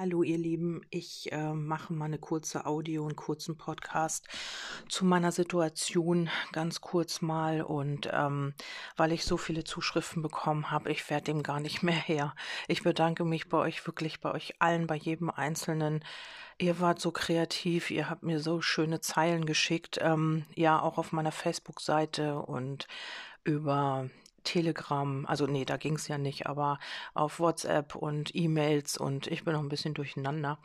Hallo ihr Lieben, ich äh, mache mal eine kurze Audio, einen kurzen Podcast zu meiner Situation, ganz kurz mal. Und ähm, weil ich so viele Zuschriften bekommen habe, ich werde dem gar nicht mehr her. Ich bedanke mich bei euch wirklich, bei euch allen, bei jedem Einzelnen. Ihr wart so kreativ, ihr habt mir so schöne Zeilen geschickt, ähm, ja auch auf meiner Facebook-Seite und über Telegram, also nee, da ging es ja nicht, aber auf WhatsApp und E-Mails und ich bin noch ein bisschen durcheinander.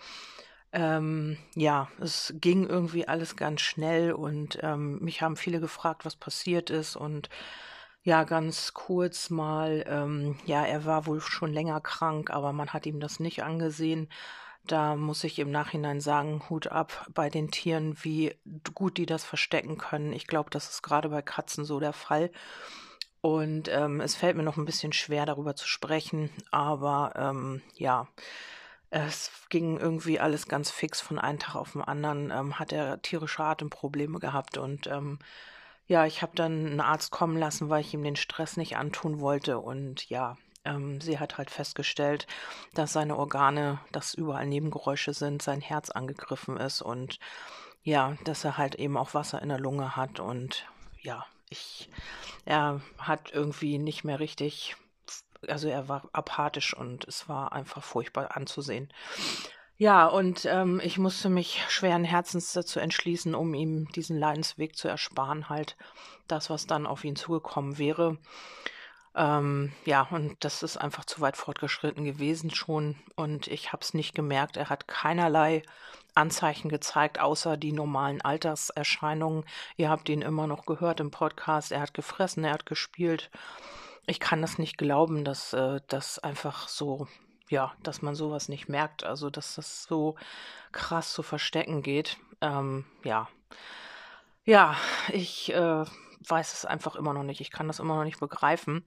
Ähm, ja, es ging irgendwie alles ganz schnell und ähm, mich haben viele gefragt, was passiert ist und ja, ganz kurz mal, ähm, ja, er war wohl schon länger krank, aber man hat ihm das nicht angesehen. Da muss ich im Nachhinein sagen, Hut ab bei den Tieren, wie gut die das verstecken können. Ich glaube, das ist gerade bei Katzen so der Fall. Und ähm, es fällt mir noch ein bisschen schwer, darüber zu sprechen, aber ähm, ja, es ging irgendwie alles ganz fix von einem Tag auf den anderen, ähm, hat er tierische Atemprobleme gehabt und ähm, ja, ich habe dann einen Arzt kommen lassen, weil ich ihm den Stress nicht antun wollte. Und ja, ähm, sie hat halt festgestellt, dass seine Organe, dass überall Nebengeräusche sind, sein Herz angegriffen ist und ja, dass er halt eben auch Wasser in der Lunge hat und ja, ich, er hat irgendwie nicht mehr richtig, also er war apathisch und es war einfach furchtbar anzusehen. Ja, und ähm, ich musste mich schweren Herzens dazu entschließen, um ihm diesen Leidensweg zu ersparen, halt das, was dann auf ihn zugekommen wäre. Ähm, ja, und das ist einfach zu weit fortgeschritten gewesen schon und ich habe es nicht gemerkt. Er hat keinerlei Anzeichen gezeigt, außer die normalen Alterserscheinungen. Ihr habt ihn immer noch gehört im Podcast. Er hat gefressen, er hat gespielt. Ich kann das nicht glauben, dass äh, das einfach so, ja, dass man sowas nicht merkt. Also, dass das so krass zu verstecken geht. Ähm, ja. Ja, ich äh, weiß es einfach immer noch nicht. Ich kann das immer noch nicht begreifen.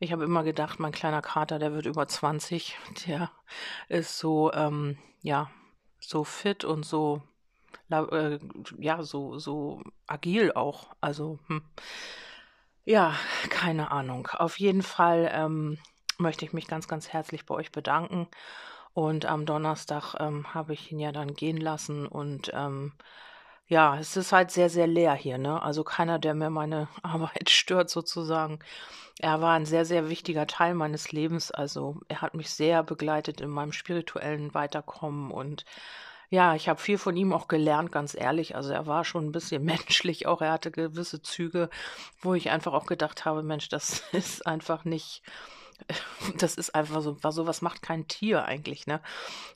Ich habe immer gedacht, mein kleiner Kater, der wird über 20. Der ist so, ähm, ja, so fit und so, äh, ja, so, so agil auch. Also, hm. ja, keine Ahnung. Auf jeden Fall ähm, möchte ich mich ganz, ganz herzlich bei euch bedanken. Und am Donnerstag ähm, habe ich ihn ja dann gehen lassen und ähm, ja, es ist halt sehr, sehr leer hier, ne? Also keiner, der mir meine Arbeit stört sozusagen. Er war ein sehr, sehr wichtiger Teil meines Lebens. Also er hat mich sehr begleitet in meinem spirituellen Weiterkommen und ja, ich habe viel von ihm auch gelernt, ganz ehrlich. Also er war schon ein bisschen menschlich auch. Er hatte gewisse Züge, wo ich einfach auch gedacht habe, Mensch, das ist einfach nicht das ist einfach so, war sowas macht kein Tier eigentlich, ne?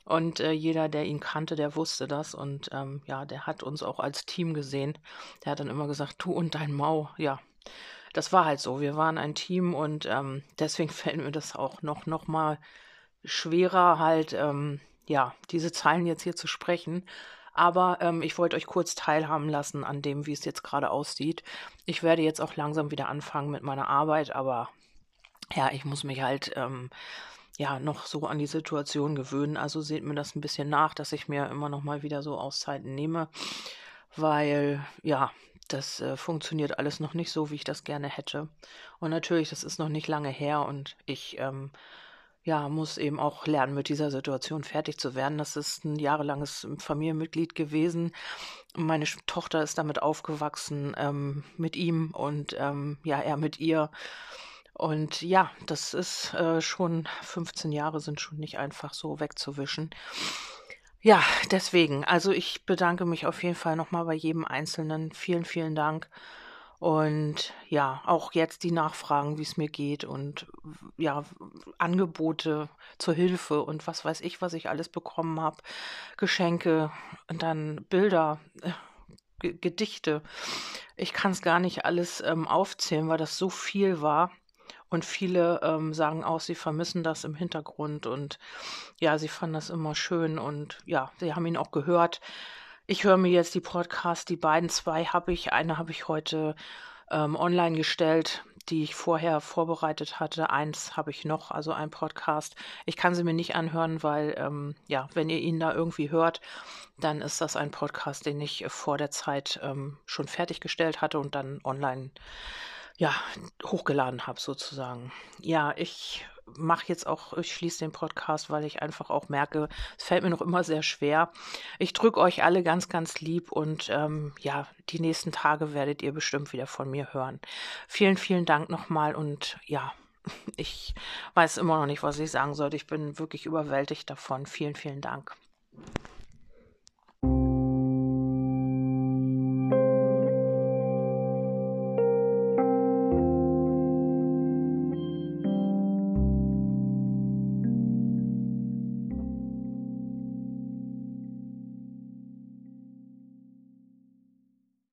Und äh, jeder, der ihn kannte, der wusste das und ähm, ja, der hat uns auch als Team gesehen. Der hat dann immer gesagt, du und dein Mau, ja. Das war halt so. Wir waren ein Team und ähm, deswegen fällt mir das auch noch, noch mal schwerer, halt, ähm, ja, diese Zeilen jetzt hier zu sprechen. Aber ähm, ich wollte euch kurz teilhaben lassen an dem, wie es jetzt gerade aussieht. Ich werde jetzt auch langsam wieder anfangen mit meiner Arbeit, aber ja, ich muss mich halt ähm, ja noch so an die Situation gewöhnen. Also seht mir das ein bisschen nach, dass ich mir immer noch mal wieder so Auszeiten nehme, weil ja, das äh, funktioniert alles noch nicht so, wie ich das gerne hätte. Und natürlich, das ist noch nicht lange her und ich ähm, ja, muss eben auch lernen, mit dieser Situation fertig zu werden. Das ist ein jahrelanges Familienmitglied gewesen. Meine Tochter ist damit aufgewachsen, ähm, mit ihm und ähm, ja, er mit ihr. Und ja, das ist äh, schon 15 Jahre sind schon nicht einfach so wegzuwischen. Ja, deswegen, also ich bedanke mich auf jeden Fall nochmal bei jedem Einzelnen. Vielen, vielen Dank. Und ja, auch jetzt die Nachfragen, wie es mir geht und ja, Angebote zur Hilfe und was weiß ich, was ich alles bekommen habe. Geschenke und dann Bilder, äh, Gedichte. Ich kann es gar nicht alles ähm, aufzählen, weil das so viel war. Und viele ähm, sagen auch, sie vermissen das im Hintergrund und ja, sie fanden das immer schön und ja, sie haben ihn auch gehört. Ich höre mir jetzt die Podcasts, die beiden zwei habe ich. Eine habe ich heute ähm, online gestellt, die ich vorher vorbereitet hatte. Eins habe ich noch, also ein Podcast. Ich kann sie mir nicht anhören, weil, ähm, ja, wenn ihr ihn da irgendwie hört, dann ist das ein Podcast, den ich vor der Zeit ähm, schon fertiggestellt hatte und dann online ja, hochgeladen habe sozusagen. Ja, ich mache jetzt auch, ich schließe den Podcast, weil ich einfach auch merke, es fällt mir noch immer sehr schwer. Ich drücke euch alle ganz, ganz lieb und ähm, ja, die nächsten Tage werdet ihr bestimmt wieder von mir hören. Vielen, vielen Dank nochmal und ja, ich weiß immer noch nicht, was ich sagen sollte. Ich bin wirklich überwältigt davon. Vielen, vielen Dank.